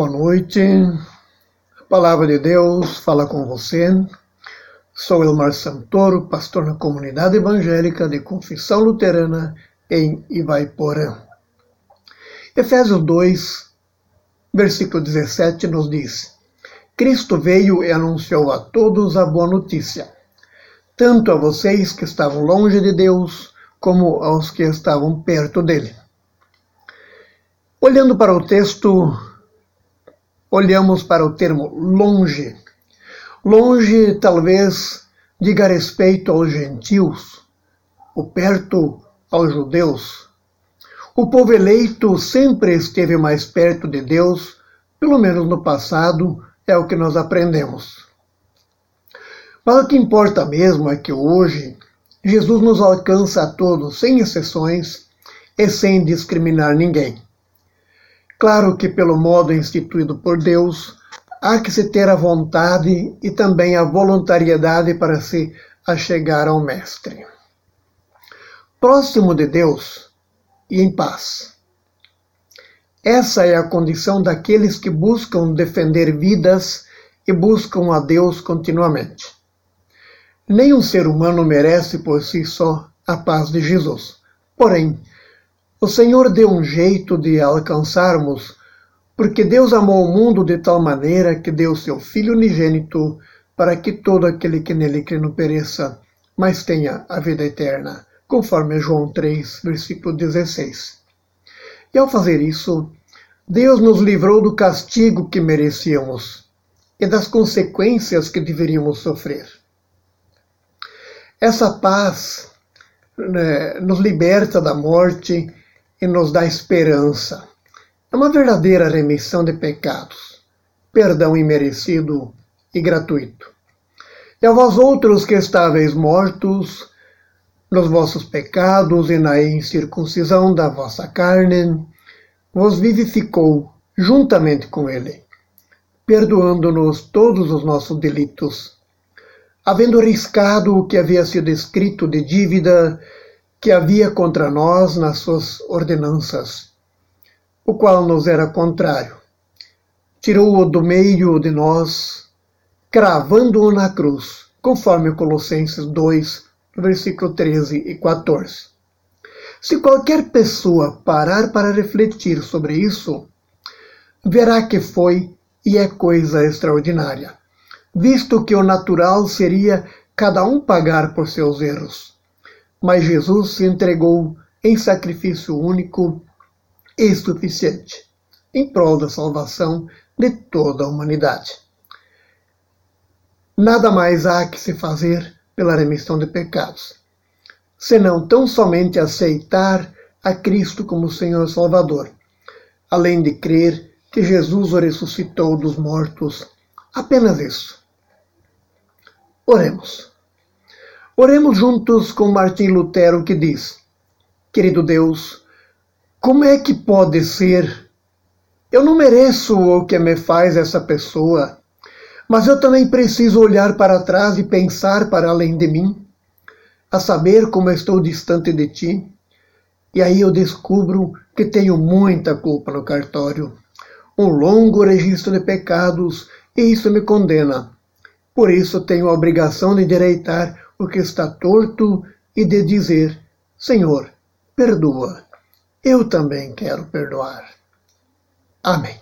Boa noite. A palavra de Deus fala com você. Sou Elmar Santoro, pastor na comunidade evangélica de Confissão Luterana em Ivaiporã. Efésios 2, versículo 17 nos diz: Cristo veio e anunciou a todos a boa notícia, tanto a vocês que estavam longe de Deus, como aos que estavam perto dele. Olhando para o texto, olhamos para o termo longe. Longe talvez diga respeito aos gentios, o perto aos judeus. O povo eleito sempre esteve mais perto de Deus, pelo menos no passado, é o que nós aprendemos. Mas o que importa mesmo é que hoje Jesus nos alcança a todos, sem exceções e sem discriminar ninguém. Claro que, pelo modo instituído por Deus, há que se ter a vontade e também a voluntariedade para se achegar ao Mestre. Próximo de Deus e em paz. Essa é a condição daqueles que buscam defender vidas e buscam a Deus continuamente. Nenhum ser humano merece por si só a paz de Jesus. Porém, o Senhor deu um jeito de alcançarmos, porque Deus amou o mundo de tal maneira que deu seu Filho unigênito para que todo aquele que nele crê não pereça, mas tenha a vida eterna, conforme João 3, versículo 16. E ao fazer isso, Deus nos livrou do castigo que merecíamos e das consequências que deveríamos sofrer. Essa paz né, nos liberta da morte e nos dá esperança. É uma verdadeira remissão de pecados, perdão imerecido e gratuito. E a vós outros que estáveis mortos nos vossos pecados e na incircuncisão da vossa carne, vos vivificou juntamente com ele, perdoando-nos todos os nossos delitos, havendo riscado o que havia sido escrito de dívida que havia contra nós nas suas ordenanças, o qual nos era contrário. Tirou-o do meio de nós, cravando-o na cruz, conforme Colossenses 2, versículo 13 e 14. Se qualquer pessoa parar para refletir sobre isso, verá que foi e é coisa extraordinária, visto que o natural seria cada um pagar por seus erros mas Jesus se entregou em sacrifício único e suficiente, em prol da salvação de toda a humanidade. Nada mais há que se fazer pela remissão de pecados, senão tão somente aceitar a Cristo como Senhor Salvador, além de crer que Jesus o ressuscitou dos mortos. Apenas isso. Oremos. Oremos juntos com Martim Lutero que diz: Querido Deus, como é que pode ser? Eu não mereço o que me faz essa pessoa, mas eu também preciso olhar para trás e pensar para além de mim, a saber como estou distante de ti. E aí eu descubro que tenho muita culpa no cartório, um longo registro de pecados, e isso me condena. Por isso tenho a obrigação de endireitar o que está torto e de dizer: Senhor, perdoa. Eu também quero perdoar. Amém.